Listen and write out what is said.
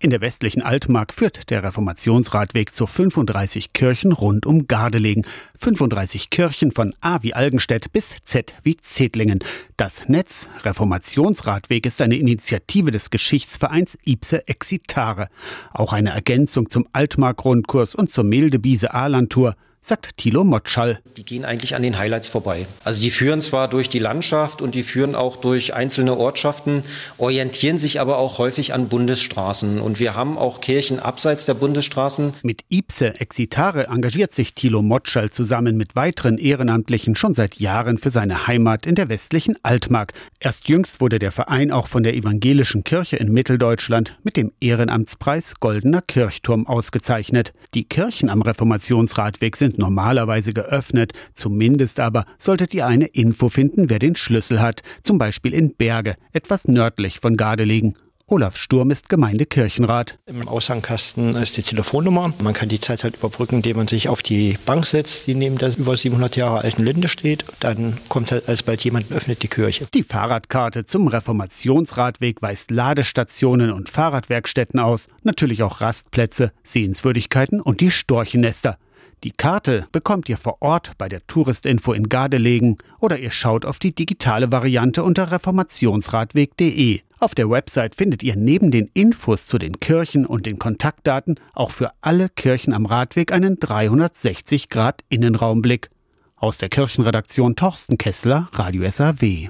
In der westlichen Altmark führt der Reformationsradweg zu 35 Kirchen rund um Gardelegen. 35 Kirchen von A wie Algenstedt bis Z wie Zedlingen. Das Netz Reformationsradweg ist eine Initiative des Geschichtsvereins Ipse Exitare. Auch eine Ergänzung zum Altmark-Rundkurs und zur Mildebiese-Ahland-Tour sagt Thilo Motschall. Die gehen eigentlich an den Highlights vorbei. Also die führen zwar durch die Landschaft und die führen auch durch einzelne Ortschaften, orientieren sich aber auch häufig an Bundesstraßen. Und wir haben auch Kirchen abseits der Bundesstraßen. Mit Ipse Exitare engagiert sich Thilo Motschall zusammen mit weiteren Ehrenamtlichen schon seit Jahren für seine Heimat in der westlichen Altmark. Erst jüngst wurde der Verein auch von der Evangelischen Kirche in Mitteldeutschland mit dem Ehrenamtspreis Goldener Kirchturm ausgezeichnet. Die Kirchen am Reformationsradweg sind sind normalerweise geöffnet, zumindest aber solltet ihr eine Info finden, wer den Schlüssel hat, zum Beispiel in Berge, etwas nördlich von Gardelegen. Olaf Sturm ist Gemeindekirchenrat. Im Aushangkasten ist die Telefonnummer. Man kann die Zeit halt überbrücken, indem man sich auf die Bank setzt, die neben der über 700 Jahre alten Linde steht. Dann kommt halt alsbald jemand und öffnet die Kirche. Die Fahrradkarte zum Reformationsradweg weist Ladestationen und Fahrradwerkstätten aus, natürlich auch Rastplätze, Sehenswürdigkeiten und die Storchennester. Die Karte bekommt ihr vor Ort bei der Touristinfo in Gardelegen oder ihr schaut auf die digitale Variante unter reformationsradweg.de. Auf der Website findet ihr neben den Infos zu den Kirchen und den Kontaktdaten auch für alle Kirchen am Radweg einen 360 Grad Innenraumblick. Aus der Kirchenredaktion Torsten Kessler, Radio SAW.